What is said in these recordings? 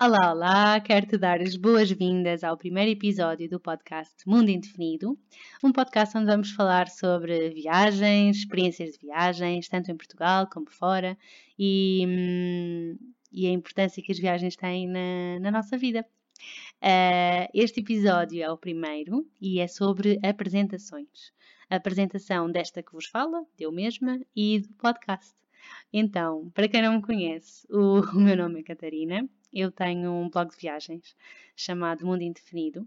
Olá, olá! Quero te dar as boas-vindas ao primeiro episódio do podcast Mundo Indefinido, um podcast onde vamos falar sobre viagens, experiências de viagens, tanto em Portugal como fora, e, hum, e a importância que as viagens têm na, na nossa vida. Uh, este episódio é o primeiro e é sobre apresentações. A apresentação desta que vos fala, de eu mesma, e do podcast. Então, para quem não me conhece, o, o meu nome é Catarina, eu tenho um blog de viagens chamado Mundo Indefinido,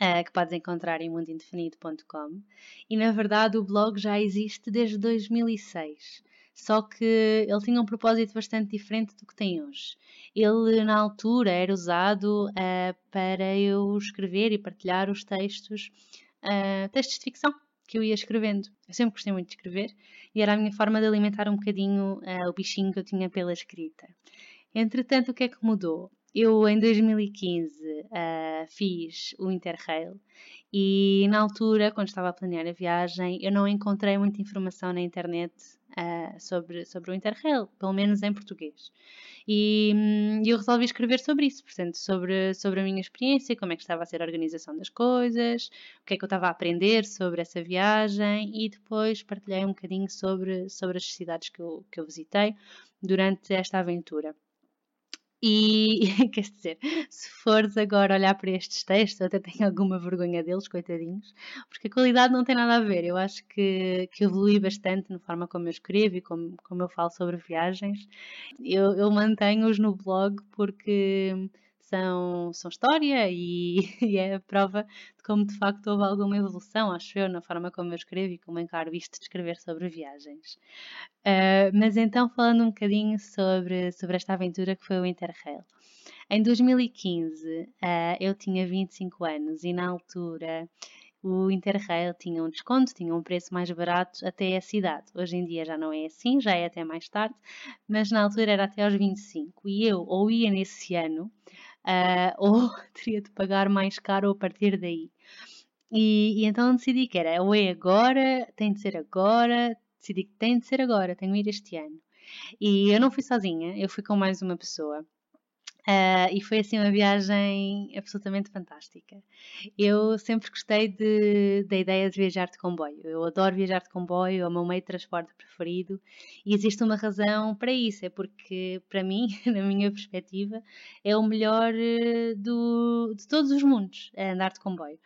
uh, que podes encontrar em mundoindefinido.com. E na verdade o blog já existe desde 2006, só que ele tinha um propósito bastante diferente do que tem hoje. Ele, na altura, era usado uh, para eu escrever e partilhar os textos, uh, textos de ficção que eu ia escrevendo. Eu sempre gostei muito de escrever e era a minha forma de alimentar um bocadinho uh, o bichinho que eu tinha pela escrita. Entretanto, o que é que mudou? Eu, em 2015, uh, fiz o Interrail e, na altura, quando estava a planear a viagem, eu não encontrei muita informação na internet uh, sobre, sobre o Interrail, pelo menos em português. E hum, eu resolvi escrever sobre isso, portanto, sobre, sobre a minha experiência, como é que estava a ser a organização das coisas, o que é que eu estava a aprender sobre essa viagem e depois partilhei um bocadinho sobre, sobre as cidades que eu, que eu visitei durante esta aventura. E quer dizer, se fores agora olhar para estes textos, eu até tenho alguma vergonha deles, coitadinhos, porque a qualidade não tem nada a ver. Eu acho que, que evolui bastante na forma como eu escrevo e como, como eu falo sobre viagens. Eu, eu mantenho-os no blog porque são, são história e, e, é a prova de como de facto houve alguma evolução, acho eu, na forma como eu escrevo e como encaro isto de escrever sobre viagens. Uh, mas então, falando um bocadinho sobre, sobre esta aventura que foi o Interrail. Em 2015, uh, ah, eu tinha 25 anos e na altura o Interrail tinha um desconto, tinha um preço mais barato até a cidade. Hoje em dia já não é assim, já é até mais tarde, mas na altura era até aos 25. E eu ou ia nesse ano uh, ou teria de pagar mais caro a partir daí. E, e, então decidi que era ou é agora, tem de ser agora, decidi que tem de ser agora, tenho de ir este ano. E eu não fui sozinha, eu fui com mais uma pessoa. Uh, e foi assim uma viagem absolutamente fantástica. Eu sempre gostei de, da ideia de viajar de comboio. Eu adoro viajar de comboio, é o meu meio de transporte preferido e existe uma razão para isso. É porque, para mim, na minha perspectiva, é o melhor eh, do, de todos os mundos é andar de comboio.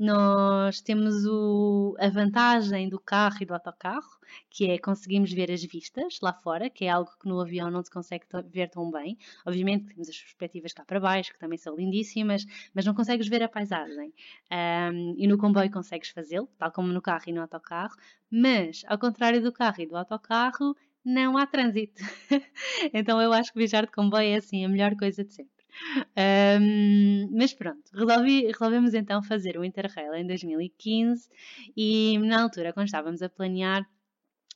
Nós temos o, a vantagem do carro e do autocarro, que é conseguimos ver as vistas lá fora, que é algo que no avião não se consegue ver tão bem. Obviamente temos as perspectivas cá para baixo, que também são lindíssimas, mas não consegues ver a paisagem. Um, e no comboio consegues fazê-lo, tal como no carro e no autocarro, mas ao contrário do carro e do autocarro, não há trânsito. então eu acho que viajar de comboio é assim a melhor coisa de sempre. Um, mas pronto, resolvi, resolvemos então fazer o Interrail em 2015 e na altura, quando estávamos a planear,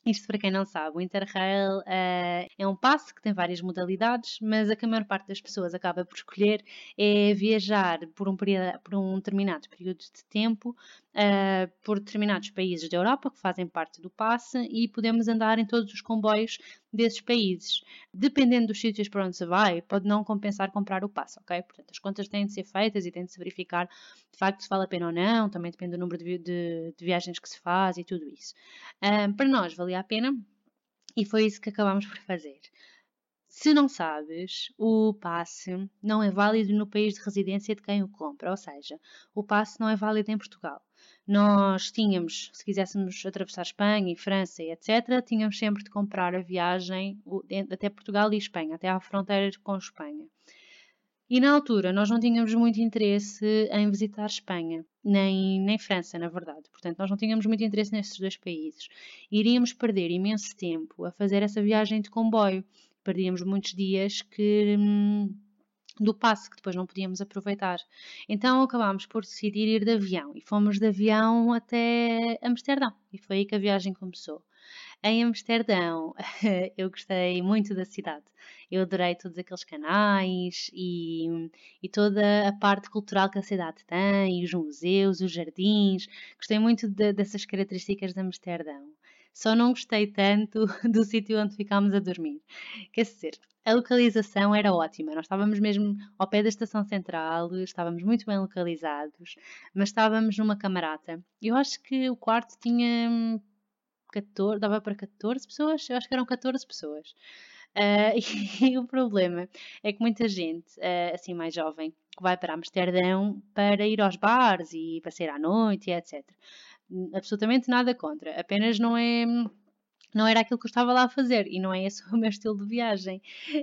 isto para quem não sabe, o Interrail uh, é um passe que tem várias modalidades, mas a que a maior parte das pessoas acaba por escolher é viajar por um, período, por um determinado período de tempo uh, por determinados países da Europa que fazem parte do passe e podemos andar em todos os comboios desses países. Dependendo dos sítios para onde se vai, pode não compensar comprar o passe, ok? Portanto, as contas têm de ser feitas e têm de se verificar de facto se vale a pena ou não, também depende do número de, de, de viagens que se faz e tudo isso. Uh, para nós valia a pena e foi isso que acabámos por fazer. Se não sabes, o passe não é válido no país de residência de quem o compra, ou seja, o passe não é válido em Portugal. Nós tínhamos, se quiséssemos atravessar Espanha e França e etc., tínhamos sempre de comprar a viagem até Portugal e Espanha, até à fronteira com Espanha. E na altura nós não tínhamos muito interesse em visitar Espanha, nem, nem França, na verdade. Portanto, nós não tínhamos muito interesse nesses dois países. Iríamos perder imenso tempo a fazer essa viagem de comboio perdíamos muitos dias que hum, do passe que depois não podíamos aproveitar. Então acabámos por decidir ir de avião e fomos de avião até Amsterdão e foi aí que a viagem começou. Em Amsterdão eu gostei muito da cidade. Eu adorei todos aqueles canais e, e toda a parte cultural que a cidade tem, os museus, os jardins. Gostei muito de, dessas características de Amsterdão. Só não gostei tanto do sítio onde ficámos a dormir. Quer dizer, a localização era ótima. Nós estávamos mesmo ao pé da estação central, estávamos muito bem localizados, mas estávamos numa camarata. Eu acho que o quarto tinha 14, dava para 14 pessoas, eu acho que eram 14 pessoas. Uh, e, o problema é que muita gente, uh, assim mais jovem, que vai para Amsterdão para ir aos bares e para sair à noite etc. Absolutamente nada contra, apenas não é não era aquilo que eu estava lá a fazer e não é esse o meu estilo de viagem.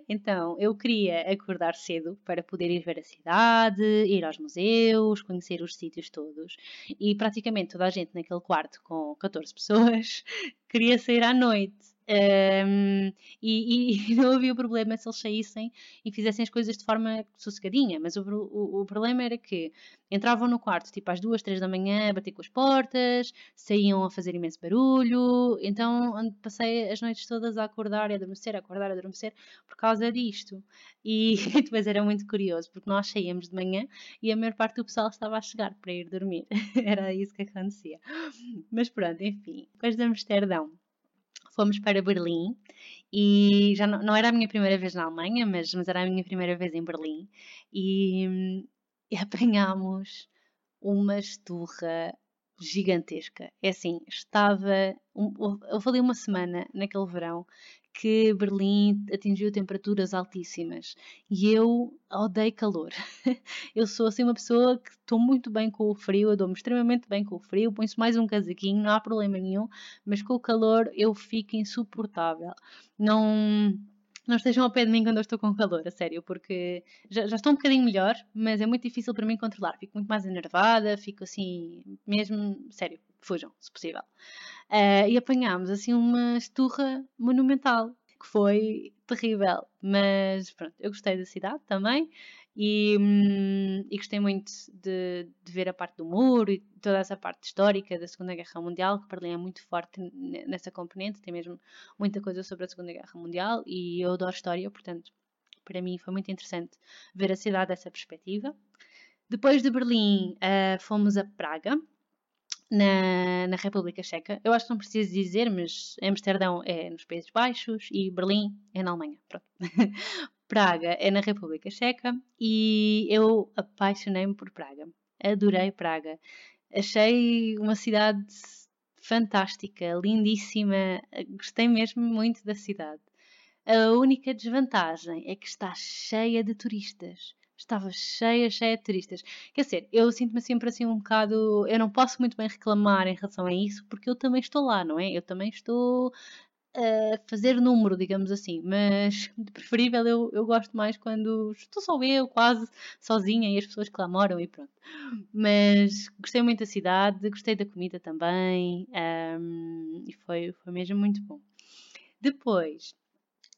Então eu queria acordar cedo para poder ir ver a cidade, ir aos museus, conhecer os sítios todos e praticamente toda a gente naquele quarto com 14 pessoas queria sair à noite. Um, e, e, não havia problema se eles saíssem e fizessem as coisas de forma sossegadinha, mas o, o, o, problema era que entravam no quarto tipo às duas, três da manhã a bater com as portas, saíam a fazer imenso barulho, então passei as noites todas a acordar e adormecer, a acordar e adormecer por causa disto. E depois era muito curioso porque nós saíamos de manhã e a maior parte do pessoal estava a chegar para ir dormir, era isso que acontecia. Mas pronto, enfim, depois de Amsterdão fomos para Berlim e já não, não, era a minha primeira vez na Alemanha, mas, mas era a minha primeira vez em Berlim e, e apanhámos uma esturra gigantesca. É assim, estava. Um, ali uma semana naquele verão que Berlim atingiu temperaturas altíssimas e eu odeio calor. eu sou assim uma pessoa que estou muito bem com o frio, eu dou-me extremamente bem com o frio, ponho-se mais um casaquinho, não há problema nenhum, mas com o calor eu fico insuportável. Não não estejam ao pé de mim quando eu estou com calor, a sério, porque já, já, estou um bocadinho melhor, mas é muito difícil para mim controlar. Fico muito mais enervada, fico assim, mesmo, sério, fujam, se possível. Uh, e apanhámos assim uma esturra monumental, que foi terrível, mas pronto, eu gostei da cidade também. E, hum, e, gostei muito de, de, ver a parte do muro e toda essa parte histórica da Segunda Guerra Mundial, que mim é muito forte nessa componente, tem mesmo muita coisa sobre a Segunda Guerra Mundial e eu adoro história, portanto, para mim foi muito interessante ver a cidade dessa perspectiva. Depois de Berlim, uh, fomos a Praga, na, na, República Checa. Eu acho que não preciso dizer, mas Amsterdão é nos Países Baixos e Berlim é na Alemanha. Pronto. Praga é na República Checa e eu apaixonei-me por Praga. Adorei Praga. Achei uma cidade fantástica, lindíssima. Gostei mesmo muito da cidade. A única desvantagem é que está cheia de turistas. Estava cheia, cheia de turistas. Quer dizer, eu sinto-me sempre assim um bocado. Eu não posso muito bem reclamar em relação a isso, porque eu também estou lá, não é? Eu também estou fazer número, digamos assim, mas de preferível eu, eu gosto mais quando estou só eu, quase sozinha, e as pessoas que lá moram e pronto. Mas gostei muito da cidade, gostei da comida também, um, e foi, foi mesmo muito bom. Depois,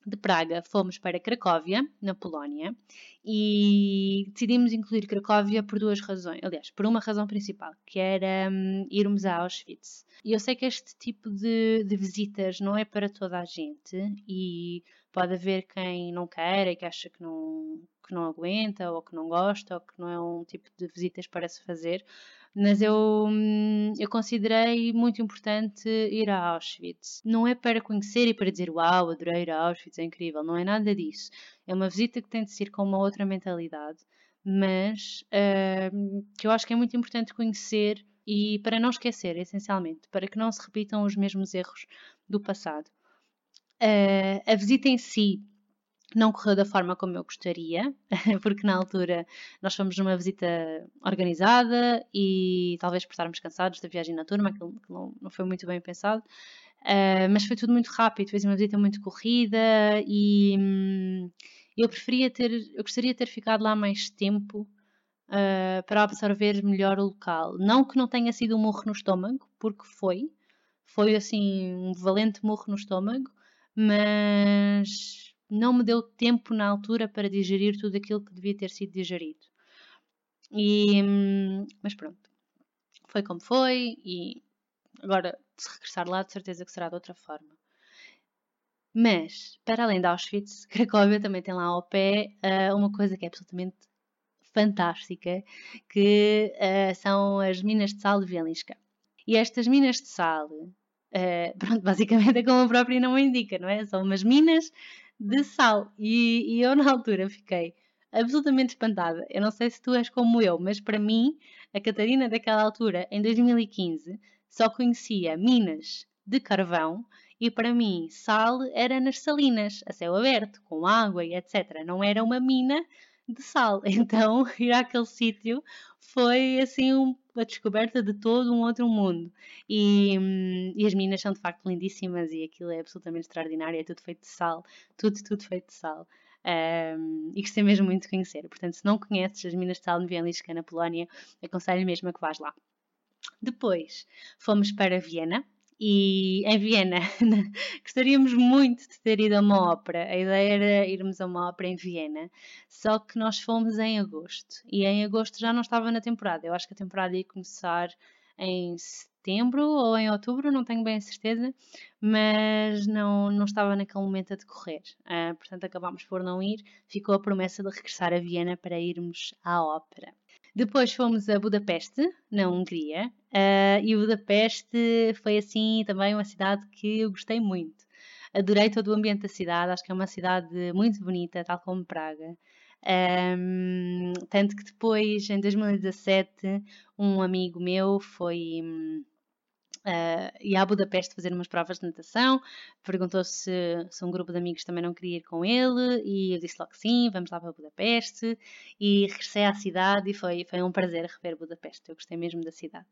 de Praga fomos para Cracóvia, na Polónia, e decidimos incluir Cracóvia por duas razões. Aliás, por uma razão principal, que era um, irmos a Auschwitz. E eu sei que este tipo de, de, visitas não é para toda a gente, e pode haver quem não queira e que acha que não, que não aguenta, ou que não gosta, ou que não é um tipo de visitas para se fazer mas eu, hum, eu considerei muito importante ir a Auschwitz. Não é para conhecer e para dizer uau, adorei ir a Auschwitz, é incrível, não é nada disso. É uma visita que tem de ser com uma outra mentalidade, mas uh, que eu acho que é muito importante conhecer e para não esquecer, essencialmente, para que não se repitam os mesmos erros do passado. Uh, a visita em si não correu da forma como eu gostaria, porque na altura nós fomos numa visita organizada e talvez por estarmos cansados da viagem na turma, aquilo não, foi muito bem pensado, uh, mas foi tudo muito rápido, fez uma visita muito corrida e hum, eu preferia ter, eu gostaria de ter ficado lá mais tempo uh, para absorver melhor o local. Não que não tenha sido um morro no estômago, porque foi, foi assim um valente morro no estômago, mas não me deu tempo na altura para digerir tudo aquilo que devia ter sido digerido. E, mas pronto, foi como foi e agora se regressar lá de certeza que será de outra forma. Mas, para além de Auschwitz, Cracóvia também tem lá ao pé uh, uma coisa que é absolutamente fantástica, que uh, são as minas de sal de Velinska. E estas minas de sal, uh, pronto, basicamente é como a própria não indica, não é? São umas minas de sal. E, e eu, na altura, fiquei absolutamente espantada. Eu não sei se tu és como eu, mas para mim, a Catarina daquela altura, em 2015, só conhecia minas de carvão e para mim sal era nas salinas, a céu aberto, com água e etc. Não era uma mina de sal. Então, ir àquele sítio foi assim um, a descoberta de todo um outro mundo. E, hum, e, as minas são de facto lindíssimas e aquilo é absolutamente extraordinário, é tudo feito de sal, tudo, tudo feito de sal. Um, e gostei mesmo muito de conhecer. Portanto, se não conheces as minas de sal Wieliczka na Polónia, aconselho mesmo a que vás lá. Depois fomos para Viena, e em Viena gostaríamos muito de ter ido a uma ópera. A ideia era irmos a uma ópera em Viena, só que nós fomos em agosto e em agosto já não estava na temporada. Eu acho que a temporada ia começar em setembro ou em outubro, não tenho bem a certeza, mas não, não estava naquele momento a decorrer. Uh, portanto, acabámos por não ir. Ficou a promessa de regressar a Viena para irmos à ópera. Depois fomos a Budapeste, na Hungria, uh, e Budapeste foi assim também uma cidade que eu gostei muito. Adorei todo o ambiente da cidade, acho que é uma cidade muito bonita, tal como Praga. Um, tanto que depois, em 2017, um amigo meu foi. Uh, e a Budapeste fazer umas provas de natação, perguntou se, se um grupo de amigos também não queria ir com ele, e eu disse logo sim, vamos lá para Budapeste, e regressei à cidade e foi, foi um prazer rever Budapeste, eu gostei mesmo da cidade.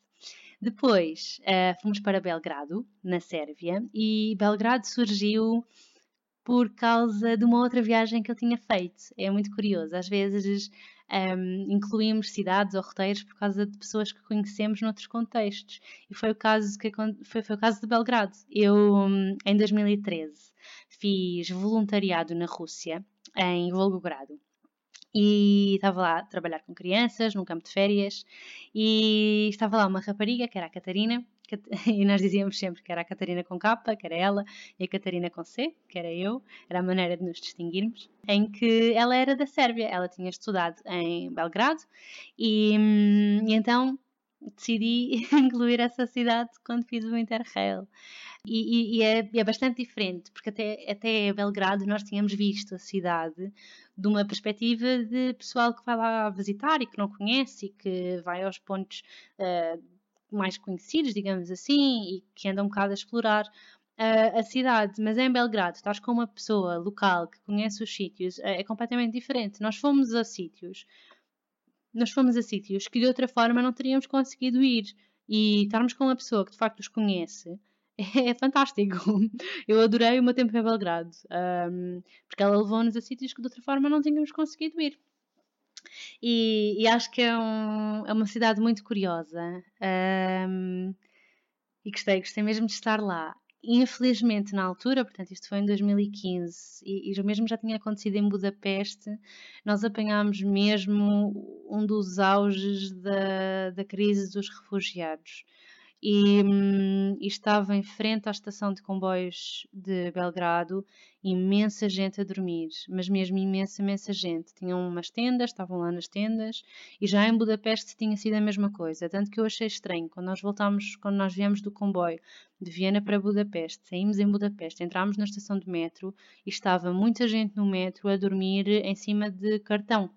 Depois uh, fomos para Belgrado, na Sérvia, e Belgrado surgiu por causa de uma outra viagem que eu tinha feito. É muito curioso, às vezes um, incluímos cidades ou roteiros por causa de pessoas que conhecemos noutros contextos. E foi o caso, que, foi, foi o caso de Belgrado. Eu, hum, em 2013, fiz voluntariado na Rússia, em Volgogrado e estava lá a trabalhar com crianças num campo de férias e estava lá uma rapariga que era a Catarina e nós dizíamos sempre que era a Catarina com capa, que era ela, e a Catarina com C, que era eu, era a maneira de nos distinguirmos, em que ela era da Sérvia, ela tinha estudado em Belgrado. E, hum, e então decidi incluir essa cidade quando fiz o Interrail. E, e, é, é, bastante diferente, porque até, até Belgrado nós tínhamos visto a cidade de uma perspectiva de pessoal que vai lá visitar e que não conhece e que vai aos pontos uh, mais conhecidos, digamos assim, e que andam um bocado a explorar uh, a cidade. Mas em Belgrado, estás com uma pessoa local que conhece os sítios, uh, é completamente diferente. Nós fomos a sítios, nós fomos a sítios que de outra forma não teríamos conseguido ir. E estarmos com uma pessoa que de facto os conhece é fantástico. Eu adorei o meu tempo em Belgrado, um, porque ela levou-nos a sítios que de outra forma não tínhamos conseguido ir. E, e acho que é, um, é, uma cidade muito curiosa. Um, e gostei, gostei mesmo de estar lá. Infelizmente, na altura, portanto, isto foi em 2015, e, e mesmo já tinha acontecido em Budapeste, nós apanhámos mesmo um dos auges da, da crise dos refugiados e, hum, e, estava em frente à estação de comboios de Belgrado, imensa gente a dormir, mas mesmo imensa, imensa gente. Tinham umas tendas, estavam lá nas tendas, e já em Budapeste tinha sido a mesma coisa. Tanto que eu achei estranho quando nós voltámos, quando nós viemos do comboio de Viena para Budapeste, saímos em Budapeste, entramos na estação de metro e estava muita gente no metro a dormir em cima de cartão,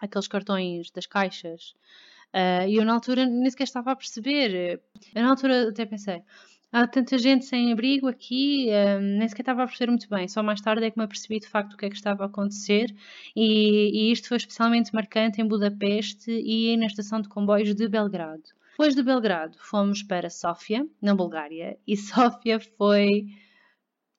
aqueles cartões das caixas. Uh, e eu na altura nem sequer estava a perceber. Eu na altura até pensei, há tanta gente sem abrigo aqui, uh, nem sequer estava a perceber muito bem. Só mais tarde é que me apercebi de facto o que é que estava a acontecer. E, e isto foi especialmente marcante em Budapeste e na estação de comboios de Belgrado. Depois de Belgrado, fomos para Sófia, na Bulgária, e Sófia foi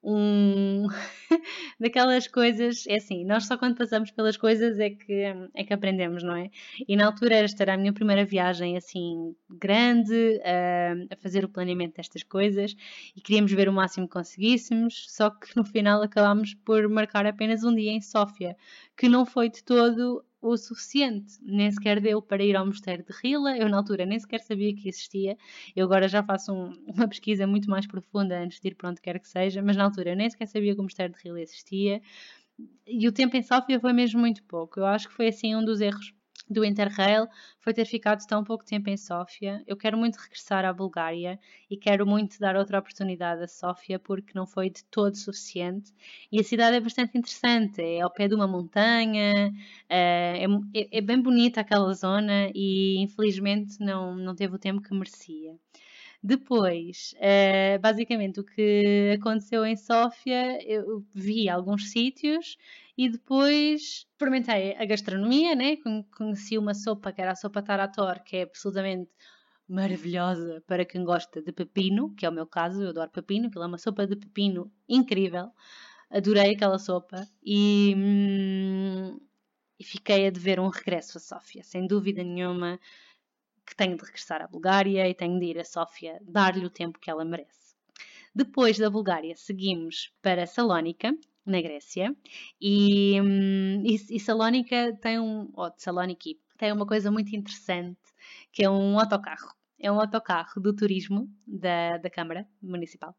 um daquelas coisas, é assim, nós só quando passamos pelas coisas é que, é que aprendemos, não é? E na altura esta era a minha primeira viagem assim grande uh, a fazer o planeamento destas coisas e queríamos ver o máximo que conseguíssemos, só que no final acabámos por marcar apenas um dia em Sófia, que não foi de todo o suficiente, nem sequer deu para ir ao mosteiro de Rila. Eu, na altura, nem sequer sabia que existia. Eu agora já faço um, uma pesquisa muito mais profunda antes de ir para onde quer que seja, mas na altura eu nem sequer sabia que o mosteiro de Rila existia. E o tempo em Sófia foi mesmo muito pouco. Eu acho que foi assim um dos erros do Interrail foi ter ficado tão pouco tempo em Sófia. Eu quero muito regressar à Bulgária e quero muito dar outra oportunidade a Sófia porque não foi de todo suficiente. E a cidade é bastante interessante, é ao pé de uma montanha, eh, é, é, é bem bonita aquela zona e infelizmente não, não teve o tempo que merecia. Depois, uh, basicamente, o que aconteceu em Sófia, eu vi alguns sítios e depois experimentei a gastronomia, né? Conheci uma sopa que era a sopa tarator, que é absolutamente maravilhosa para quem gosta de pepino, que é o meu caso, eu adoro pepino, aquilo é uma sopa de pepino incrível. Adorei aquela sopa e, hum, fiquei a dever um regresso a Sófia, sem dúvida nenhuma que tenho de regressar à Bulgária e tenho de ir a Sófia dar-lhe o tempo que ela merece. Depois da Bulgária, seguimos para Salónica, na Grécia, e, hum, e, e Salónica tem um, ou Saloniki, tem uma coisa muito interessante, que é um autocarro. É um autocarro do turismo da, da Câmara Municipal.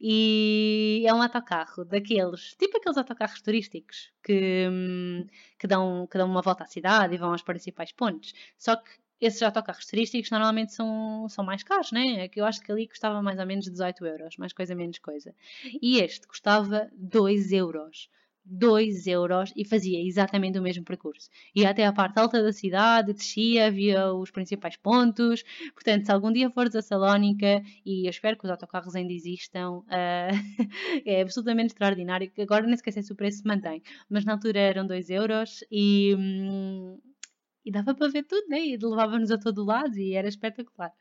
E é um autocarro daqueles, tipo aqueles autocarros turísticos que, hum, que, dão, que dão uma volta à cidade e vão aos principais pontos. Só que esses autocarros turísticos normalmente são, são mais caros, né? É eu acho que ali custava mais ou menos 18 euros, mais coisa menos coisa. E este custava 2 euros. 2 euros e fazia exatamente o mesmo percurso. Ia até a parte alta da cidade, descia, via os principais pontos. Portanto, se algum dia fores a Salónica, e eu espero que os autocarros ainda existam, uh, é absolutamente extraordinário. Agora nem esqueci se o preço se mantém, mas na altura eram 2 euros e. Hum, e dava para ver tudo, né? E levava-nos a todo lado e era espetacular.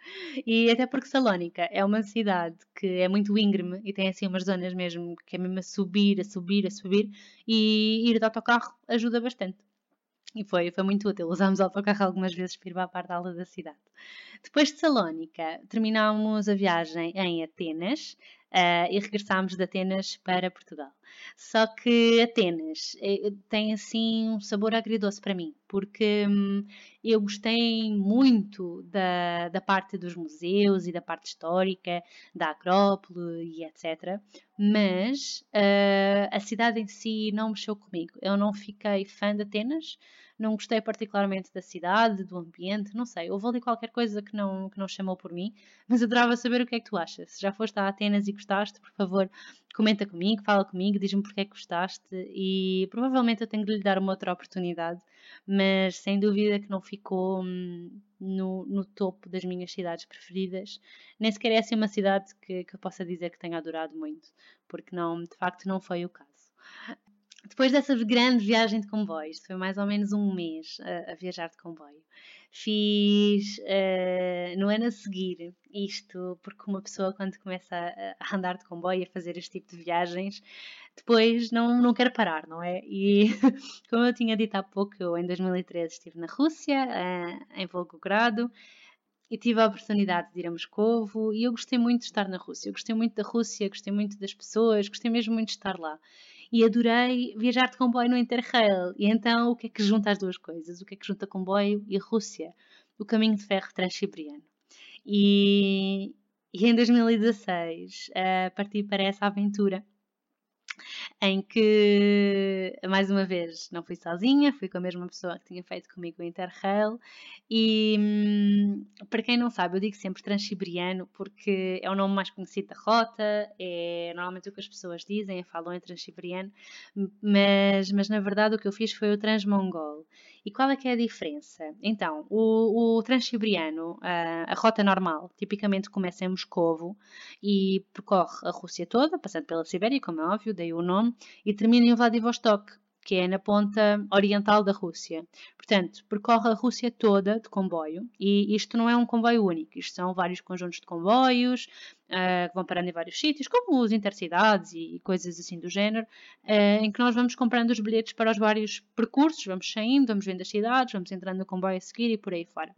E até porque Salónica é uma cidade que é muito íngreme e tem assim umas zonas mesmo que é mesmo a subir, a subir, a subir e ir de autocarro ajuda bastante. E foi, foi muito útil. Usámos o autocarro algumas vezes para ir para a parte alta da cidade. Depois de Salónica, terminámos a viagem em Atenas uh, e regressámos de Atenas para Portugal. Só que Atenas eh, tem assim um sabor agridoce para mim, porque hum, eu gostei muito da, da parte dos museus e da parte histórica, da Acrópole e etc. Mas uh, a cidade em si não mexeu comigo. Eu não fiquei fã de Atenas não gostei particularmente da cidade, do ambiente, não sei, houve ali qualquer coisa que não, que não chamou por mim, mas adorava saber o que é que tu achas. Se já foste a Atenas e gostaste, por favor, comenta comigo, fala comigo, diz-me porque é que gostaste e provavelmente eu tenho de lhe dar uma outra oportunidade, mas sem dúvida que não ficou hum, no, no, topo das minhas cidades preferidas. Nem sequer é assim uma cidade que, que eu possa dizer que tenha adorado muito, porque não, de facto não foi o caso. Depois dessa grande viagem de comboio, isto foi mais ou menos um mês a, a viajar de comboio, fiz uh, no ano a seguir isto, porque uma pessoa quando começa a, a, andar de comboio, a fazer este tipo de viagens, depois não, não quer parar, não é? E como eu tinha dito há pouco, eu em 2013 estive na Rússia, uh, em Volgogrado, e tive a oportunidade de ir a Moscovo e eu gostei muito de estar na Rússia. Eu gostei muito da Rússia, gostei muito das pessoas, gostei mesmo muito de estar lá e adorei viajar de comboio no Interrail. E então, o que é que junta as duas coisas? O que é que junta comboio e Rússia? O caminho de ferro transsiberiano. E, e em 2016 uh, parti para essa aventura em que, mais uma vez, não fui sozinha, fui com a mesma pessoa que tinha feito comigo o Interrail. E hum, para quem não sabe, eu digo sempre Transiberiano porque é o nome mais conhecido da rota, é normalmente o que as pessoas dizem, falam em Transiberiano, mas, mas na verdade o que eu fiz foi o Transmongol. E qual é que é a diferença? Então, o, o a, a rota normal, tipicamente começa em Moscovo e percorre a Rússia toda, passando pela Sibéria, como é óbvio, daí o nome, e termina em Vladivostok, que é na ponta oriental da Rússia. Portanto, percorre a Rússia toda de comboio e isto não é um comboio único, isto são vários conjuntos de comboios uh, que vão parando em vários sítios, como os intercidades e coisas assim do género, uh, em que nós vamos comprando os bilhetes para os vários percursos, vamos saindo, vamos vendo as cidades, vamos entrando no comboio a seguir e por aí fora.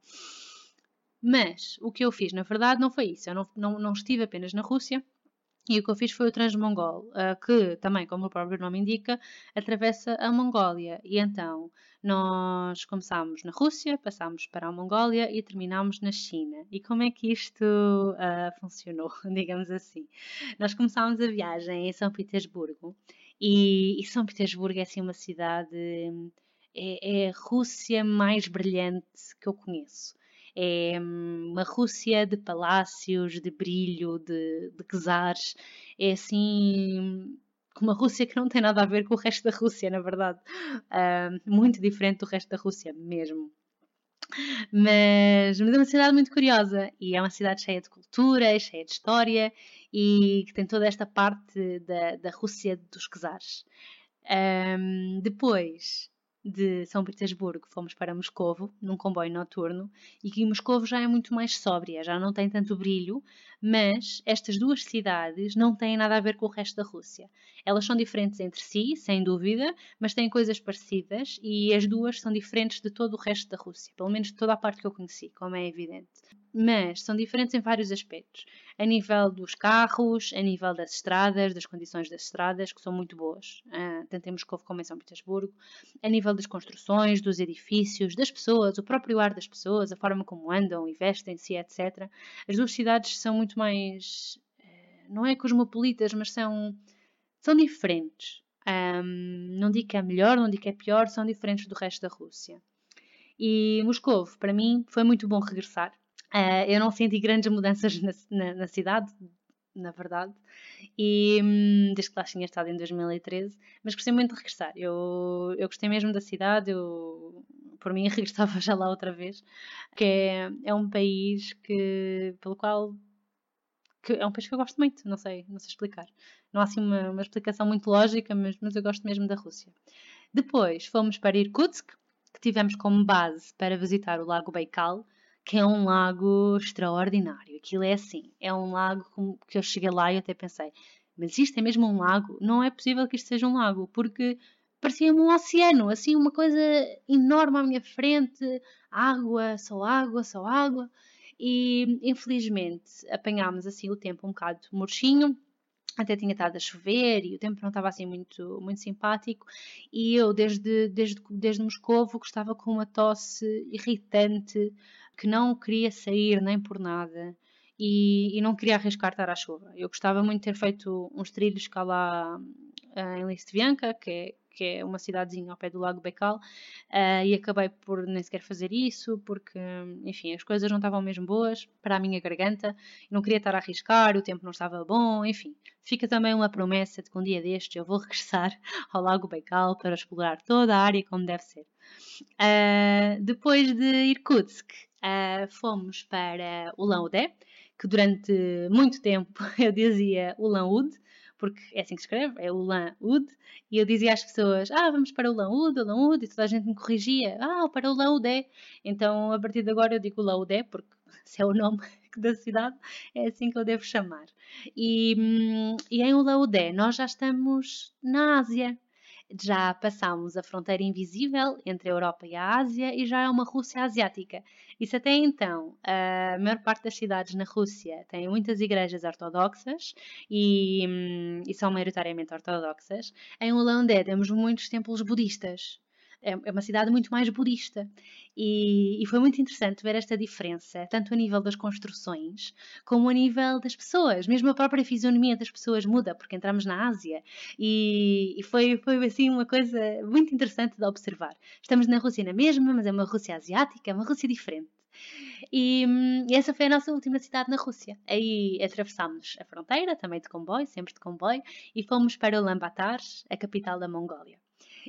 Mas o que eu fiz, na verdade, não foi isso. Eu não, não, não estive apenas na Rússia, e o que eu fiz foi o Transmongol, uh, que também, como o próprio nome indica, atravessa a Mongólia. E então nós começámos na Rússia, passámos para a Mongólia e terminámos na China. E como é que isto uh, funcionou, digamos assim? Nós começámos a viagem em São Petersburgo e, e São Petersburgo é assim uma cidade é, é a Rússia mais brilhante que eu conheço. É uma Rússia de palácios, de brilho, de, de czares. É assim uma Rússia que não tem nada a ver com o resto da Rússia, na verdade. Uh, muito diferente do resto da Rússia mesmo. Mas, mas é uma cidade muito curiosa e é uma cidade cheia de cultura, cheia de história e que tem toda esta parte da, da Rússia dos czares. Um, depois de São Petersburgo fomos para Moscovo num comboio noturno e que Moscovo já é muito mais sóbria, já não tem tanto brilho, mas estas duas cidades não têm nada a ver com o resto da Rússia. Elas são diferentes entre si, sem dúvida, mas têm coisas parecidas e as duas são diferentes de todo o resto da Rússia, pelo menos de toda a parte que eu conheci, como é evidente. Mas são diferentes em vários aspectos. A nível dos carros, a nível das estradas, das condições das estradas, que são muito boas, uh, tanto em Moscou como em São Petersburgo. A nível das construções, dos edifícios, das pessoas, o próprio ar das pessoas, a forma como andam e vestem-se, etc. As duas cidades são muito mais. Uh, não é cosmopolitas, mas são são diferentes. Um, não digo que é melhor, não digo que é pior, são diferentes do resto da Rússia. E Moscou, para mim, foi muito bom regressar. Uh, eu não senti grandes mudanças na, na, na cidade, na verdade, e hum, desde que lá tinha estado em 2013, mas gostei muito de regressar. Eu, eu gostei mesmo da cidade, eu, por mim regressava já lá outra vez, que é, é um país que, pelo qual que é um país que eu gosto muito, não sei, não sei explicar. Não há assim uma, uma explicação muito lógica, mas, mas eu gosto mesmo da Rússia. Depois fomos para Irkutsk, que tivemos como base para visitar o Lago Baikal, que é um lago extraordinário. Aquilo é assim, é um lago que eu cheguei lá e até pensei, mas isto é mesmo um lago? Não é possível que isto seja um lago, porque parecia um oceano, assim, uma coisa enorme à minha frente, água, só água, só água e infelizmente apanhámos assim o tempo um bocado murchinho, até tinha estado a chover e o tempo não estava assim muito, muito simpático e eu desde, desde, desde Moscovo gostava com uma tosse irritante que não queria sair nem por nada e, e não queria arriscar estar à chuva. Eu gostava muito de ter feito uns trilhos cá lá eh, em Listvianka, que é, que é uma cidadezinha ao pé do Lago Baikal, uh, e acabei por nem sequer fazer isso, porque, enfim, as coisas não estavam mesmo boas para a minha garganta, não queria estar a arriscar, o tempo não estava bom, enfim. Fica também uma promessa de que um dia destes eu vou regressar ao Lago Baikal para explorar toda a área como deve ser. Uh, depois de Irkutsk, uh, fomos para Ulan-Ude, que durante muito tempo eu dizia Ulan-Ude, porque é assim que se escreve, é Ulan Ud, e eu dizia às pessoas, ah, vamos para Ulan Ud, Ulan Ud, e toda a gente me corrigia, ah, para Ulan Udé. Então, a partir de agora eu digo Ulan Udé, porque se é o nome da cidade, é assim que eu devo chamar. E, hum, e em Ulan Udé nós já estamos na Ásia, já passámos a fronteira invisível entre a Europa e a Ásia e já é uma Rússia asiática. Isso até então, a maior parte das cidades na Rússia têm muitas igrejas ortodoxas e, hum, e são maioritariamente ortodoxas. Em Holanda temos muitos templos budistas. É, é uma cidade muito mais budista. E, e, foi muito interessante ver esta diferença, tanto a nível das construções, como a nível das pessoas. Mesmo a própria fisionomia das pessoas muda, porque entramos na Ásia. E, e foi, foi assim uma coisa muito interessante de observar. Estamos na Rússia na mesma, mas é uma Rússia asiática, uma Rússia diferente. E, e, essa foi a nossa última cidade na Rússia. Aí atravessámos a fronteira, também de comboio, sempre de comboio, e fomos para Ulaanbaatar, a capital da Mongólia.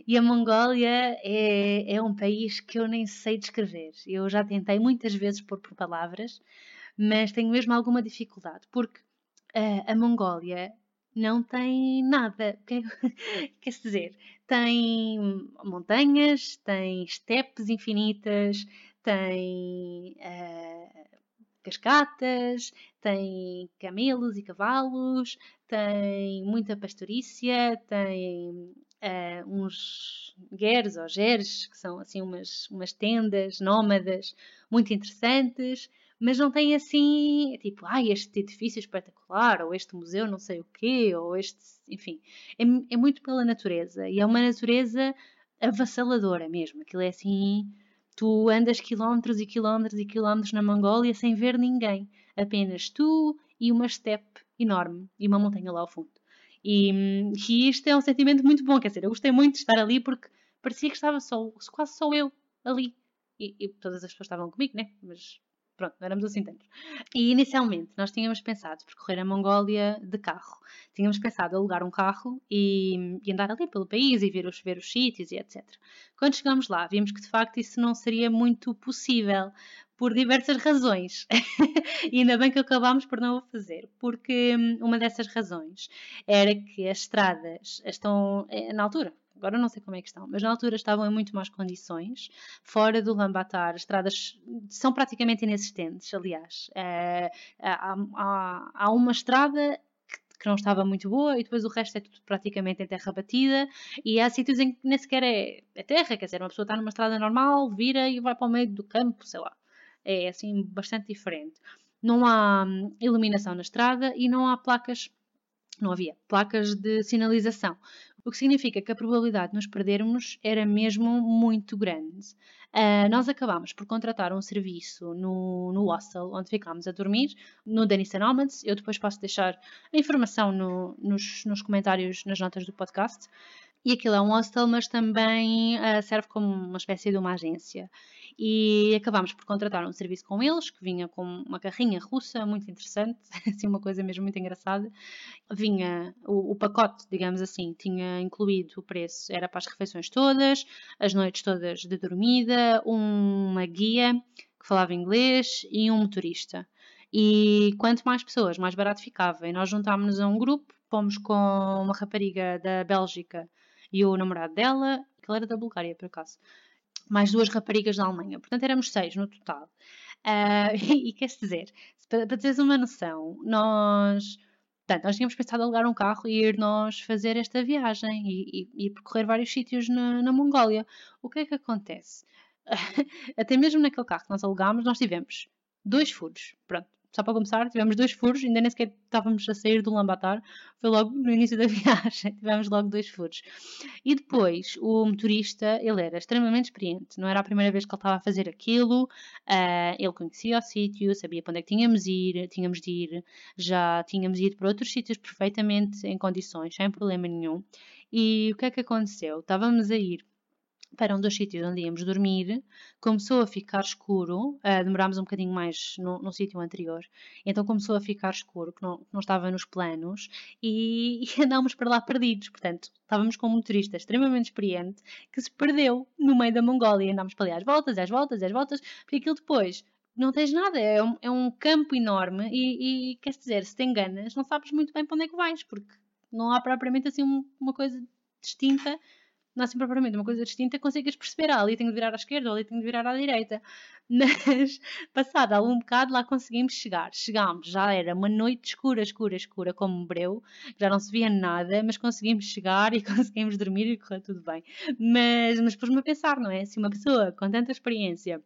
E a Mongólia é, é um país que eu nem sei descrever. Eu já tentei muitas vezes pôr por palavras, mas tenho mesmo alguma dificuldade, porque uh, a Mongólia não tem nada. Quer, quer dizer, tem montanhas, tem estepes infinitas, tem uh, cascatas, tem camelos e cavalos, tem muita pastorícia, tem uh, uns gueres ou geres, que são assim umas, umas tendas nómadas muito interessantes, mas não tem assim, tipo, ah, este edifício espetacular, ou este museu não sei o quê, ou este, enfim, é, é muito pela natureza, e é uma natureza avassaladora mesmo, aquilo é assim, tu andas quilómetros e quilómetros e quilómetros na Mongólia sem ver ninguém, apenas tu e uma steppe enorme e uma montanha lá ao fundo. E, e isto é um sentimento muito bom, quer dizer, eu gostei muito de estar ali porque parecia que estava só, quase só eu ali. E, e todas as pessoas estavam comigo, né? Mas pronto, não éramos assim tantos. E inicialmente nós tínhamos pensado percorrer a Mongólia de carro. Tínhamos pensado alugar um carro e, e, andar ali pelo país e ver os, ver os sítios e etc. Quando chegamos lá, vimos que de facto isso não seria muito possível por diversas razões. e ainda bem que acabámos por não o fazer, porque hum, uma dessas razões era que as estradas estão, eh, na altura, agora não sei como é que estão, mas na altura estavam em muito más condições. Fora do Lambatar, as estradas são praticamente inexistentes, aliás. É, há, há, há, uma estrada que não estava muito boa e depois o resto é tudo praticamente em terra batida e há sítios em que nem sequer é, é terra, quer dizer, uma pessoa está numa estrada normal, vira e vai para o meio do campo, sei lá é assim bastante diferente. Não há hum, iluminação na estrada e não há placas, não havia placas de sinalização, o que significa que a probabilidade de nos perdermos era mesmo muito grande. Uh, nós acabámos por contratar um serviço no, no hostel onde ficámos a dormir, no Denison Nomads. Eu depois posso deixar a informação no, nos, nos comentários, nas notas do podcast. E aquilo é um hostel, mas também uh, serve como uma espécie de uma agência. E acabámos por contratar um serviço com eles, que vinha com uma carrinha russa, muito interessante, assim, uma coisa mesmo muito engraçada. Vinha o, o pacote, digamos assim, tinha incluído o preço, era para as refeições todas, as noites todas de dormida, uma guia que falava inglês e um motorista. E quanto mais pessoas, mais barato ficava. E nós juntámos-nos a um grupo, fomos com uma rapariga da Bélgica e o namorado dela, que ele era da Bulgária, por acaso, mais duas raparigas da Alemanha. Portanto, éramos seis no total. Uh, e, e quer dizer, para, para teres uma noção, nós. Portanto, nós tínhamos pensado alugar um carro e ir nós fazer esta viagem e, e, e percorrer vários sítios na, na Mongólia. O que é que acontece? Até mesmo naquele carro que nós alugámos, nós tivemos dois furos. Pronto, só para começar, tivemos dois furos, ainda nem sequer estávamos a sair do Lambatar, foi logo no início da viagem, tivemos logo dois furos. E depois, o motorista, ele era extremamente experiente, não era a primeira vez que ele estava a fazer aquilo, uh, ele conhecia o sítio, sabia para onde é que tínhamos ir, tínhamos de ir, já tínhamos ido para outros sítios perfeitamente em condições, sem problema nenhum. E o que é que aconteceu? Estávamos a ir para um dos sítios onde íamos dormir, começou a ficar escuro, uh, demorámos um bocadinho mais no, no sítio anterior, então começou a ficar escuro, que não, não estava nos planos, e, e andámos para lá perdidos, portanto, estávamos com um motorista extremamente experiente que se perdeu no meio da Mongólia, andámos para ali às voltas, às voltas, às voltas, porque aquilo depois não tens nada, é um, é um campo enorme e, e quer dizer, se te enganas, não sabes muito bem para onde é que vais, porque não há propriamente assim uma coisa distinta não é assim propriamente uma coisa distinta, consigas perceber, ah, ali tenho de virar à esquerda, ali tenho de virar à direita. Mas, passado algum bocado, lá conseguimos chegar. Chegámos, já era uma noite escura, escura, escura, como um breu, já não se via nada, mas conseguimos chegar e conseguimos dormir e correu tudo bem. Mas, mas pôs-me a pensar, não é? Se uma pessoa com tanta experiência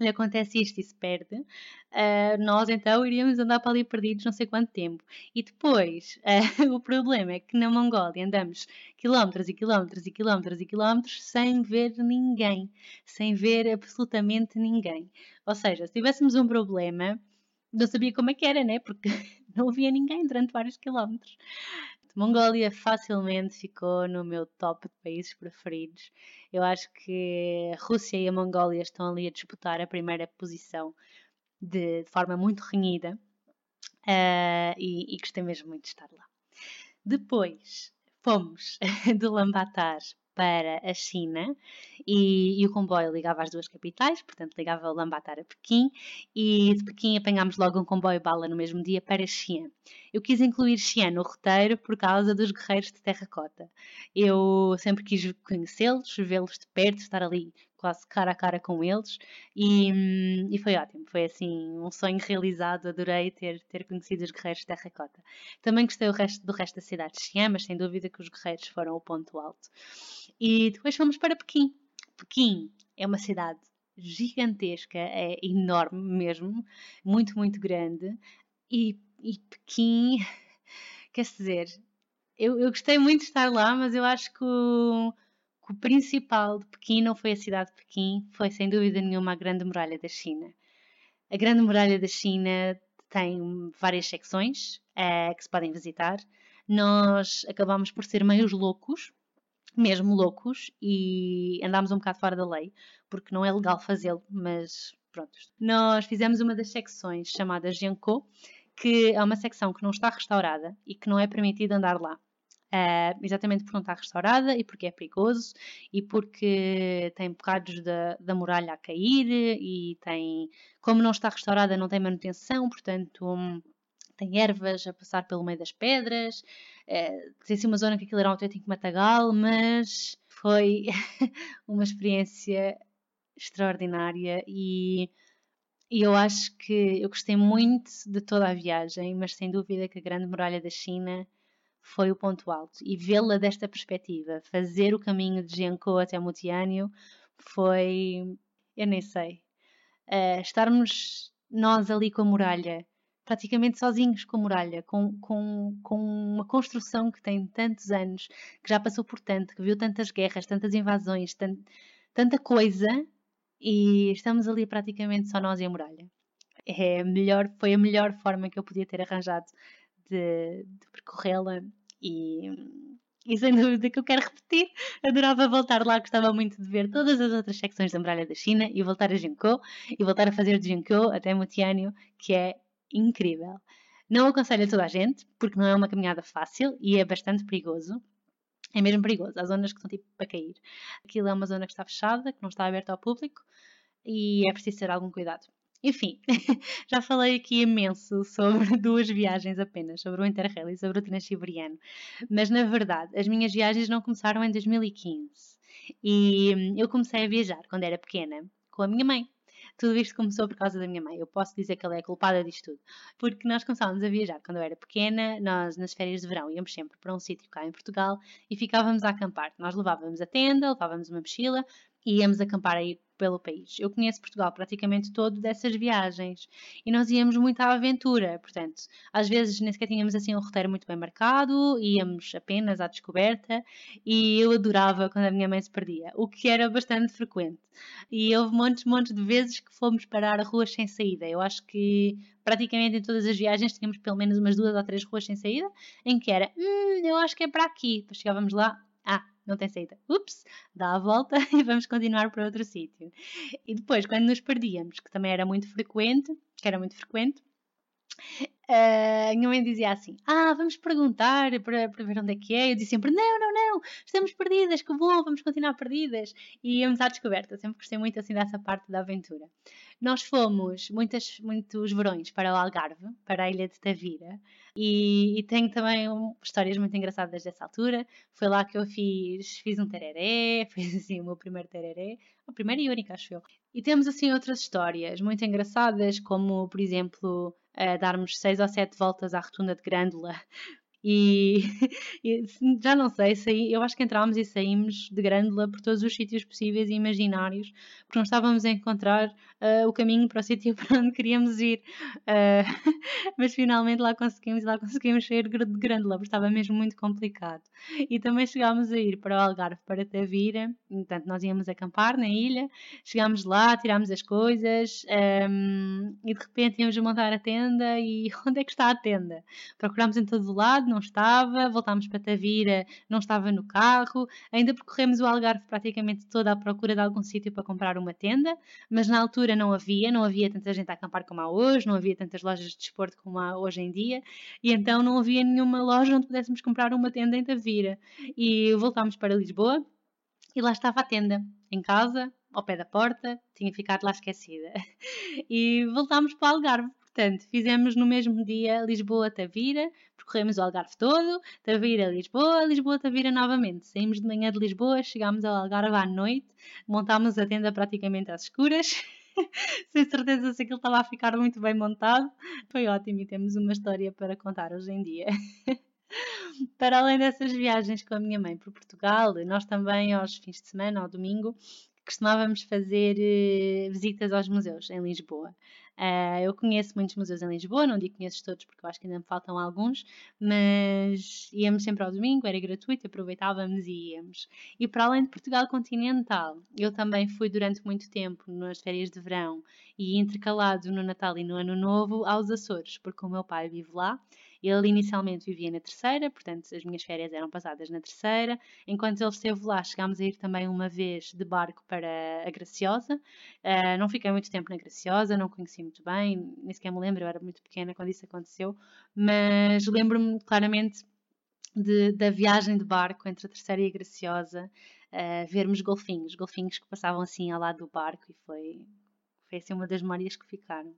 lhe acontece isto e se perde, uh, nós então iríamos andar para ali perdidos não sei quanto tempo. E depois, uh, o problema é que na Mongólia andamos quilómetros e quilómetros e quilómetros e quilómetros sem ver ninguém, sem ver absolutamente ninguém. Ou seja, se tivéssemos um problema, não sabia como é que era, né? Porque não havia ninguém durante vários quilómetros. Mongólia facilmente ficou no meu top de países preferidos. Eu acho que a Rússia e a Mongólia estão ali a disputar a primeira posição de, de forma muito renhida uh, e, e gostei mesmo muito de estar lá. Depois fomos de Lambatar para a China e, e, o comboio ligava às duas capitais, portanto ligava Lambatar a Pequim e de Pequim apanhámos logo um comboio bala no mesmo dia para Xi'an. Eu quis incluir Xi'an no roteiro por causa dos guerreiros de terracota. Eu sempre quis conhecê-los, vê-los de perto, estar ali quase cara a cara com eles e, e, foi ótimo, foi assim um sonho realizado, adorei ter, ter conhecido os guerreiros de terracota. Também gostei do resto, do resto da cidade de Xi'an, mas sem dúvida que os guerreiros foram o ponto alto. E depois fomos para Pequim. Pequim é uma cidade gigantesca, é enorme mesmo, muito, muito grande. E, e Pequim, quer dizer, eu, eu gostei muito de estar lá, mas eu acho que o, o principal de Pequim não foi a cidade de Pequim, foi sem dúvida nenhuma a Grande Muralha da China. A Grande Muralha da China tem várias secções é, que se podem visitar. Nós acabamos por ser meios loucos mesmo loucos e andámos um bocado fora da lei, porque não é legal fazê-lo, mas pronto. Nós fizemos uma das secções chamada Genco, que é uma secção que não está restaurada e que não é permitido andar lá. Uh, exatamente porque não está restaurada e porque é perigoso e porque tem bocados da, da muralha a cair e tem, como não está restaurada, não tem manutenção, portanto um, tem ervas a passar pelo meio das pedras. Uh, tem assim uma zona que aquilo era um autêntico matagal, mas foi uma experiência extraordinária e, e eu acho que eu gostei muito de toda a viagem, mas sem dúvida que a Grande Muralha da China foi o ponto alto. E vê-la desta perspectiva, fazer o caminho de Gianco até Mutiânio, foi. Eu nem sei. Uh, estarmos nós ali com a muralha, praticamente sozinhos com a muralha, com, com, com uma construção que tem tantos anos, que já passou por tanto, que viu tantas guerras, tantas invasões, tant, tanta coisa, e estamos ali praticamente só nós e a muralha. É melhor, foi a melhor forma que eu podia ter arranjado de, de percorrê-la e, e sem dúvida que eu quero repetir. Adorava voltar lá, gostava muito de ver todas as outras secções da Muralha da China e voltar a Junkou e voltar a fazer de Junkou até Mutianio, que é incrível. Não aconselho a toda a gente, porque não é uma caminhada fácil e é bastante perigoso. É mesmo perigoso. Há zonas que estão tipo para cair. Aquilo é uma zona que está fechada, que não está aberta ao público e é preciso ter algum cuidado. Enfim, já falei aqui imenso sobre duas viagens apenas, sobre o Interrail e sobre o Transiberiano. Mas na verdade, as minhas viagens não começaram em 2015. E hum, eu comecei a viajar quando era pequena com a minha mãe. Tudo isto começou por causa da minha mãe. Eu posso dizer que ela é a culpada disto tudo. Porque nós começámos a viajar quando eu era pequena, nós nas férias de verão íamos sempre para um sítio cá em Portugal e ficávamos a acampar. Nós levávamos a tenda, levávamos uma mochila e íamos acampar aí pelo país. Eu conheço Portugal praticamente todo dessas viagens e nós íamos muito à aventura, portanto, às vezes nem sequer tínhamos assim um roteiro muito bem marcado, íamos apenas à descoberta e eu adorava quando a minha mãe se perdia, o que era bastante frequente. E houve montes, montes de vezes que fomos parar ruas sem saída. Eu acho que praticamente em todas as viagens tínhamos pelo menos umas duas ou três ruas sem saída, em que era, hum, eu acho que é para aqui. Depois chegávamos lá, ah, não tem saída. Ups, dá a volta e vamos continuar para outro sítio. E depois, quando nos perdíamos, que também era muito frequente, que era muito frequente, a minha mãe dizia assim: Ah, vamos perguntar para, para ver onde é que é. Eu dizia sempre: Não, não, não, estamos perdidas, que bom, vamos continuar perdidas. E íamos à descoberta. sempre gostei muito assim dessa parte da aventura. Nós fomos muitas, muitos verões para o Algarve, para a ilha de Tavira, e, e tenho também histórias muito engraçadas dessa altura. Foi lá que eu fiz, fiz um tereré, fiz assim o meu primeiro tereré, o primeiro e único, acho eu. E temos assim outras histórias muito engraçadas, como por exemplo a darmos seis ou sete voltas à rotunda de Grândola. E, e, já não sei, saí, eu acho que entrámos e saímos de Grândola por todos os sítios possíveis e imaginários, porque não estávamos a encontrar uh, o caminho para o sítio para onde queríamos ir. Uh, mas finalmente lá conseguimos, lá conseguimos sair de Grândola, porque estava mesmo muito complicado. E também chegámos a ir para o Algarve, para Tavira, portanto nós íamos acampar na ilha, chegámos lá, tirámos as coisas um, e de repente íamos montar a tenda. E onde é que está a tenda? Procurámos em todo o lado, não estava, voltámos para Tavira, não estava no carro, ainda percorremos o Algarve praticamente toda à procura de algum sítio para comprar uma tenda, mas na altura não havia, não havia tanta gente a acampar como há hoje, não havia tantas lojas de desporto como há hoje em dia, e então não havia nenhuma loja onde pudéssemos comprar uma tenda em Tavira. E voltámos para Lisboa e lá estava a tenda, em casa, ao pé da porta, tinha ficado lá esquecida. E voltámos para o Algarve. Portanto, fizemos no mesmo dia Lisboa-Tavira, percorremos o Algarve todo, Tavira-Lisboa, Lisboa-Tavira novamente. Saímos de manhã de Lisboa, chegámos ao Algarve à noite, montámos a tenda praticamente às escuras. Sem certeza se aquilo estava a ficar muito bem montado. Foi ótimo e temos uma história para contar hoje em dia. para além dessas viagens com a minha mãe para Portugal, nós também aos fins de semana, ao domingo, costumávamos fazer uh, visitas aos museus em Lisboa. Uh, eu conheço muitos museus em Lisboa, não digo conheço todos porque eu acho que ainda me faltam alguns, mas íamos sempre ao domingo, era gratuito, aproveitávamos e íamos. E para além de Portugal continental, eu também fui durante muito tempo nas férias de verão e intercalado no Natal e no Ano Novo aos Açores, porque o meu pai vive lá Ele inicialmente vivia na terceira, portanto as minhas férias eram passadas na terceira. Enquanto ele esteve lá, chegámos a ir também uma vez de barco para a Graciosa. Uh, não fiquei muito tempo na Graciosa, não conheci muito bem, nem sequer me lembro, eu era muito pequena quando isso aconteceu, mas lembro-me claramente de, da viagem de barco entre a Terceira e a Graciosa, uh, vermos golfinhos, golfinhos que passavam assim ao lado do barco e foi, foi assim uma das memórias que ficaram.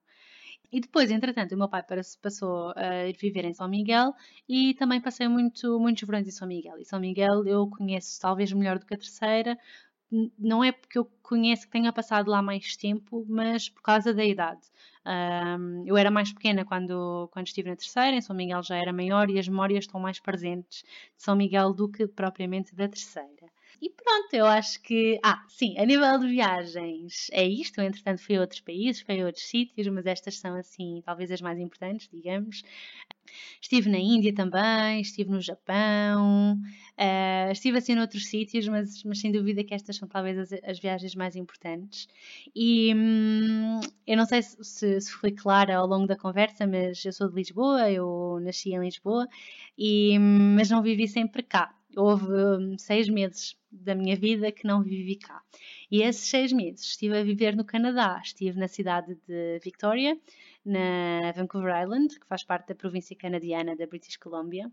E depois, entretanto, o meu pai passou a ir viver em São Miguel e também passei muito, muitos verões em São Miguel. E São Miguel eu conheço talvez melhor do que a terceira, não é porque eu conheço que tenha passado lá mais tempo, mas por causa da idade. Um, eu era mais pequena quando, quando estive na terceira, em São Miguel já era maior e as memórias estão mais presentes de São Miguel do que propriamente da terceira. E pronto, eu acho que. Ah, sim, a nível de viagens é isto. Entretanto, fui a outros países, fui a outros sítios, mas estas são, assim, talvez as mais importantes, digamos. Estive na Índia também, estive no Japão, uh, estive assim noutros sítios, mas, mas sem dúvida que estas são talvez as, as viagens mais importantes. E hum, eu não sei se, se foi clara ao longo da conversa, mas eu sou de Lisboa, eu nasci em Lisboa, e, hum, mas não vivi sempre cá. Houve hum, seis meses da minha vida que não vivi cá. E esses seis meses estive a viver no Canadá. Estive na cidade de Victoria, na Vancouver Island, que faz parte da província canadiana da British Columbia,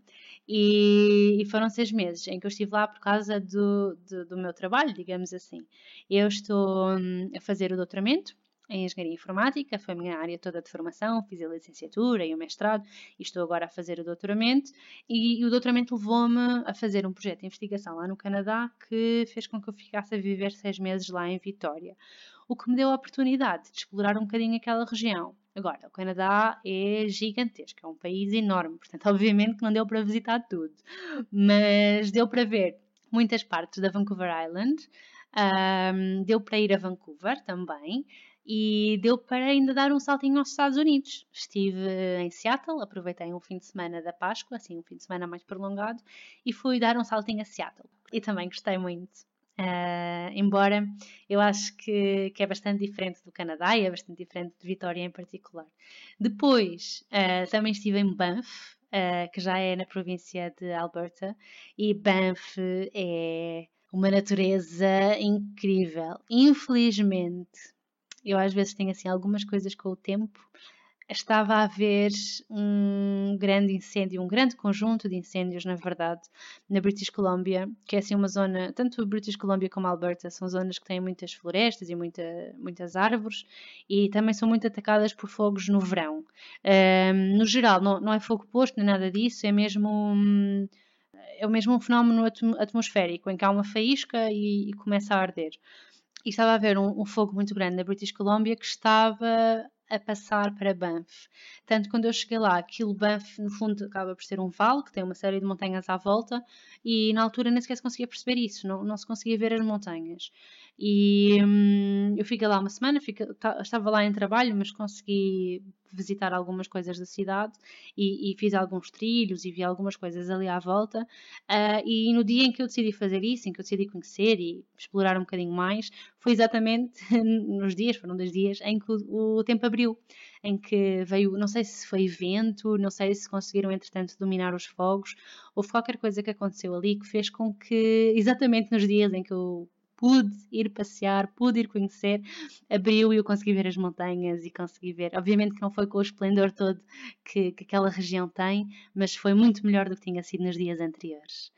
e, foram seis meses em que eu estive lá por causa do, do, do meu trabalho, digamos assim. Eu estou hum, a fazer o doutoramento em Engenharia Informática, foi a minha área toda de formação, fiz a licenciatura e o mestrado e estou agora a fazer o doutoramento e, e o doutoramento levou-me a fazer um projeto de investigação lá no Canadá que fez com que eu ficasse a viver seis meses lá em Vitória, o que me deu a oportunidade de explorar um bocadinho aquela região. Agora, o Canadá é gigantesco, é um país enorme, portanto, obviamente que não deu para visitar tudo, mas deu para ver muitas partes da Vancouver Island, um, deu para ir a Vancouver também, e deu para ainda dar um saltinho aos Estados Unidos. Estive em Seattle, aproveitei um fim de semana da Páscoa, assim, um fim de semana mais prolongado, e fui dar um saltinho a Seattle. E também gostei muito. Uh, embora eu acho que, que, é bastante diferente do Canadá e é bastante diferente de Vitória em particular. Depois uh, também estive em Banff, uh, que já é na província de Alberta, e Banff é uma natureza incrível. Infelizmente, eu às vezes tenho assim algumas coisas com o tempo. Estava a haver um grande incêndio, um grande conjunto de incêndios, na verdade, na British Columbia, que é assim uma zona, tanto British Columbia como Alberta, são zonas que têm muitas florestas e muita, muitas árvores e também são muito atacadas por fogos no verão. Um, no geral, não, não é fogo posto nem nada disso, é mesmo. Um, é o mesmo um fenómeno atmosférico em que há uma faísca e, e começa a arder e estava a haver um, um, fogo muito grande na British Columbia que estava a passar para Banff. Tanto quando eu cheguei lá, aquilo Banff no fundo acaba por ser um vale que tem uma série de montanhas à volta e na altura nem sequer se conseguia perceber isso, não, não se conseguia ver as montanhas. E hum, eu fiquei lá uma semana, fiquei, estava lá em trabalho, mas consegui visitar algumas coisas da cidade e, e, fiz alguns trilhos e vi algumas coisas ali à volta. Uh, e no dia em que eu decidi fazer isso, em que eu decidi conhecer e explorar um bocadinho mais, foi exatamente nos dias, foram dois dias, em que o, o tempo abriu, em que veio, não sei se foi vento, não sei se conseguiram entretanto dominar os fogos, houve qualquer coisa que aconteceu ali que fez com que, exatamente nos dias em que eu pude ir passear, pude ir conhecer, abriu e eu consegui ver as montanhas e consegui ver. Obviamente que não foi com o esplendor todo que, que aquela região tem, mas foi muito melhor do que tinha sido nos dias anteriores.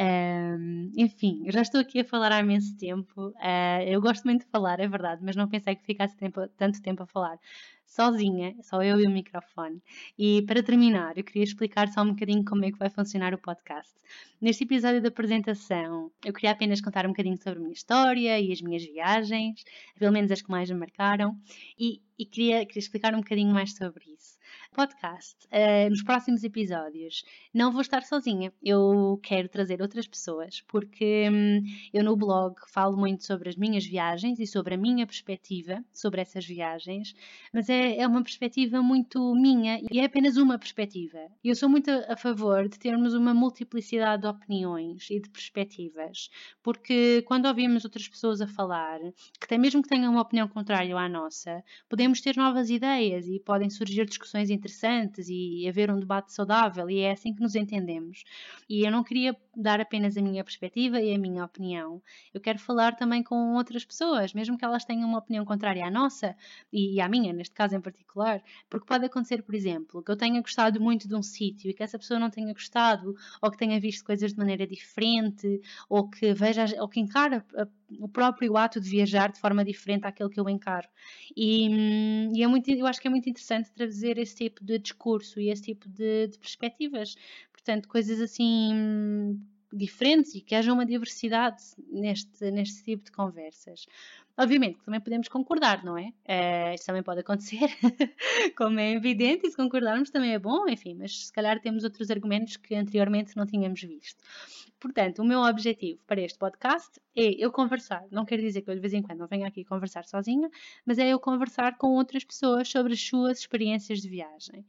Um, enfim, já estou aqui a falar há imenso tempo. Uh, eu gosto muito de falar, é verdade, mas não pensei que ficasse tempo, tanto tempo a falar sozinha, só eu e o microfone. E para terminar, eu queria explicar só um bocadinho como é que vai funcionar o podcast. Neste episódio da apresentação, eu queria apenas contar um bocadinho sobre a minha história e as minhas viagens, pelo menos as que mais me marcaram, e, e queria, queria explicar um bocadinho mais sobre isso podcast, uh, nos próximos episódios, não vou estar sozinha. Eu quero trazer outras pessoas, porque hum, eu no blog falo muito sobre as minhas viagens e sobre a minha perspectiva sobre essas viagens, mas é, é uma perspectiva muito minha e é apenas uma perspectiva. Eu sou muito a favor de termos uma multiplicidade de opiniões e de perspectivas, porque quando ouvimos outras pessoas a falar, que até mesmo que tenham uma opinião contrária à nossa, podemos ter novas ideias e podem surgir discussões interessantes e haver um debate saudável e é assim que nos entendemos. E eu não queria dar apenas a minha perspectiva e a minha opinião. Eu quero falar também com outras pessoas, mesmo que elas tenham uma opinião contrária à nossa e à minha, neste caso em particular, porque pode acontecer, por exemplo, que eu tenha gostado muito de um sítio e que essa pessoa não tenha gostado ou que tenha visto coisas de maneira diferente ou que veja ou que encara o próprio ato de viajar de forma diferente àquele que eu encaro. E, hum, e, é muito, eu acho que é muito interessante trazer esse tipo de discurso e esse tipo de, de perspectivas. Portanto, coisas assim diferentes e que haja uma diversidade neste, neste tipo de conversas. Obviamente que também podemos concordar, não é? Uh, isso também pode acontecer, como é evidente, e se concordarmos também é bom, enfim, mas se calhar temos outros argumentos que anteriormente não tínhamos visto. Portanto, o meu objetivo para este podcast é eu conversar, não quer dizer que eu de vez em quando não venha aqui conversar sozinha, mas é eu conversar com outras pessoas sobre as suas experiências de viagem.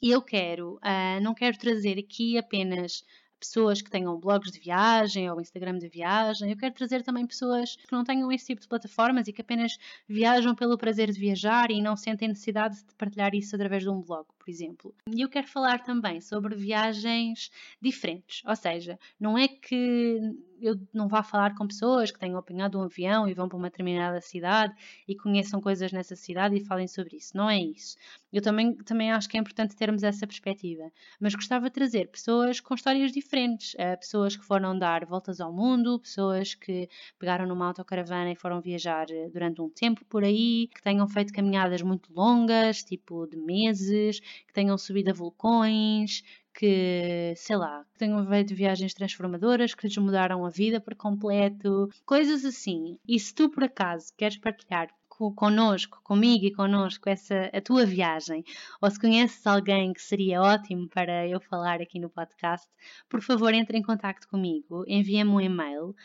E eu quero, uh, não quero trazer aqui apenas pessoas que tenham blogs de viagem ou Instagram de viagem. Eu quero trazer também pessoas que não tenham esse tipo de plataformas e que apenas viajam pelo prazer de viajar e não sentem necessidade de partilhar isso através de um blog, por exemplo. E eu quero falar também sobre viagens diferentes, ou seja, não é que eu não vá falar com pessoas que tenham apanhado um avião e vão para uma determinada cidade e conheçam coisas nessa cidade e falem sobre isso. Não é isso. Eu também, também acho que é importante termos essa perspectiva. Mas gostava de trazer pessoas com histórias diferentes. Uh, pessoas que foram dar voltas ao mundo, pessoas que pegaram numa autocaravana e foram viajar eh, durante um tempo por aí, que tenham feito caminhadas muito longas, tipo de meses, que tenham subido a vulcões, que, sei lá, que tenham feito viagens transformadoras que lhes mudaram a vida por completo, coisas assim. E se tu por acaso queres partilhar connosco, comigo e connosco, essa, a tua viagem, ou se conheces alguém que seria ótimo para eu falar aqui no podcast, por favor entre em contato comigo, envia-me um e-mail uh,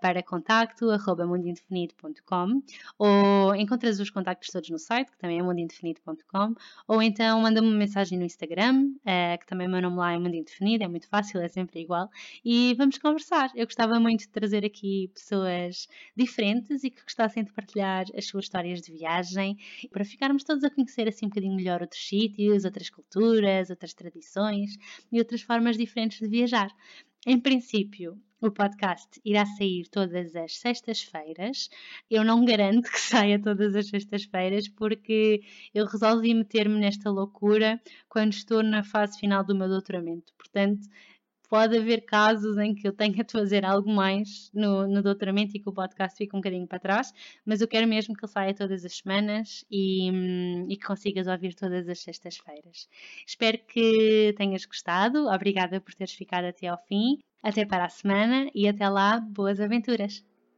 para contacto.mundindefinido.com ou encontras os contactos todos no site, que também é mundindefinido.com, ou então manda-me uma mensagem no Instagram, uh, que também o meu nome lá é Mundo Indefinido, é muito fácil, é sempre igual, e vamos conversar. Eu gostava muito de trazer aqui pessoas diferentes e que gostassem de partilhar as suas histórias de viagem, para ficarmos todos a conhecer assim um bocadinho melhor outros sítios, outras culturas, outras tradições e outras formas diferentes de viajar. Em princípio, o podcast irá sair todas as sextas-feiras. Eu não garanto que saia todas as sextas-feiras porque eu resolvi meter-me nesta loucura quando estou na fase final do meu doutoramento. Portanto, pode haver casos em que eu tenha de fazer algo mais no, no doutoramento e que o podcast fique um bocadinho para trás, mas eu quero mesmo que ele saia todas as semanas e, e que consigas ouvir todas as sextas-feiras. Espero que tenhas gostado, obrigada por teres ficado até ao fim. Até para a semana e até lá, boas aventuras!